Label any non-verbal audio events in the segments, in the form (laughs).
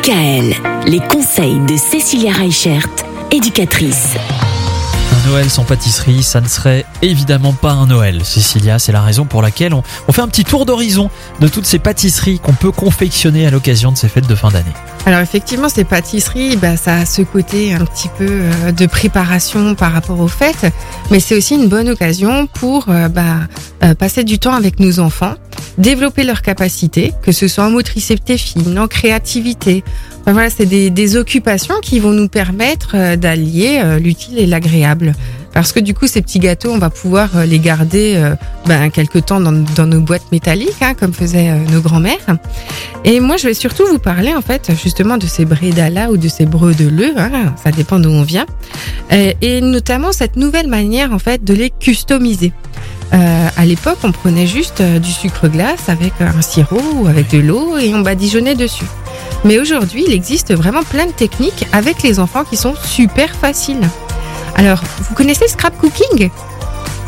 DKL, les conseils de Cécilia Reichert, éducatrice. Un Noël sans pâtisserie, ça ne serait évidemment pas un Noël. Cécilia, c'est la raison pour laquelle on, on fait un petit tour d'horizon de toutes ces pâtisseries qu'on peut confectionner à l'occasion de ces fêtes de fin d'année. Alors effectivement, ces pâtisseries, bah, ça a ce côté un petit peu euh, de préparation par rapport aux fêtes, mais c'est aussi une bonne occasion pour euh, bah, euh, passer du temps avec nos enfants, développer leurs capacités, que ce soit en motricité fine, en créativité. Enfin, voilà, c'est des, occupations qui vont nous permettre euh, d'allier euh, l'utile et l'agréable. Parce que du coup, ces petits gâteaux, on va pouvoir euh, les garder ben, quelque temps dans, nos boîtes métalliques, hein, comme faisaient nos grands-mères. Et moi, je vais surtout vous parler en fait justement de ces brédalas ou de ces bredeleux, hein, ça dépend d'où on vient, Euh, et notamment cette nouvelle manière en fait de les customiser. Euh, à l'époque, on prenait juste euh, du sucre glace avec un sirop ou avec de l'eau et on badigeonnait dessus. Mais aujourd'hui, il existe vraiment plein de techniques avec les enfants qui sont super faciles. Alors, vous connaissez le scrap cooking?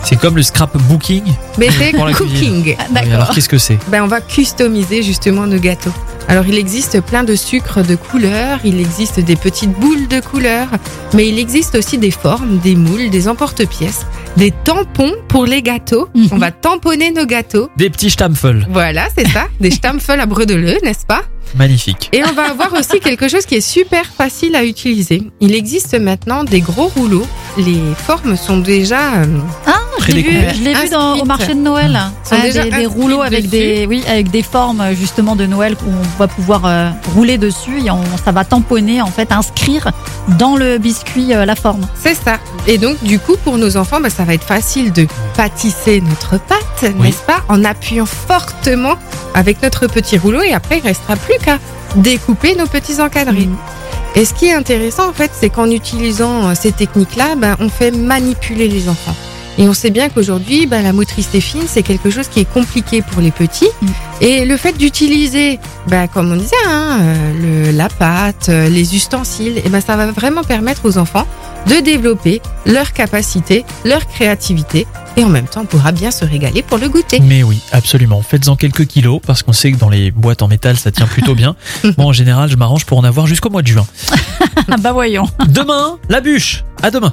C'est comme le scrapbooking. Mais c'est cooking. Oui, alors qu'est-ce que c'est? Ben, on va customiser justement nos gâteaux. Alors, il existe plein de sucres de couleurs, il existe des petites boules de couleurs, mais il existe aussi des formes, des moules, des emporte-pièces, des tampons pour les gâteaux. Mhm. On va tamponner nos gâteaux. Des petits stampfels. Voilà, c'est ça, (laughs) des stampfels à bredeleux, n'est-ce pas? Magnifique. Et on va avoir aussi quelque chose qui est super facile à utiliser. Il existe maintenant des gros rouleaux. Les formes sont déjà euh, Ah, je l'ai vu, je l'ai vu dans, au marché de Noël. Ah, déjà des, des rouleaux avec dessus. des, oui, avec des formes justement de Noël où on va pouvoir euh, rouler dessus et on, ça va tamponner en fait, inscrire dans le biscuit euh, la forme. C'est ça. Et donc, du coup, pour nos enfants, bah, ça va être facile de pâtisser notre pâte, Oui. n'est-ce pas En appuyant fortement avec notre petit rouleau et après, il restera plus qu'à découper nos petits encadrés. Mm. Et ce qui est intéressant, en fait, c'est qu'en utilisant euh, ces techniques-là, ben, on fait manipuler les enfants. Et on sait bien qu'aujourd'hui, ben, la motricité fine, c'est quelque chose qui est compliqué pour les petits. Mm. Et le fait d'utiliser, ben, comme on disait, hein, euh, le, la pâte, euh, les ustensiles, et ben, ça va vraiment permettre aux enfants de développer leur capacité, leur créativité. Et en même temps, on pourra bien se régaler pour le goûter. Mais oui, absolument. Faites-en quelques kilos parce qu'on sait que dans les boîtes en métal, ça tient plutôt bien. (laughs) Moi, en général, je m'arrange pour en avoir jusqu'au mois de juin. (laughs) Ah bah voyons. Demain, la bûche. À demain.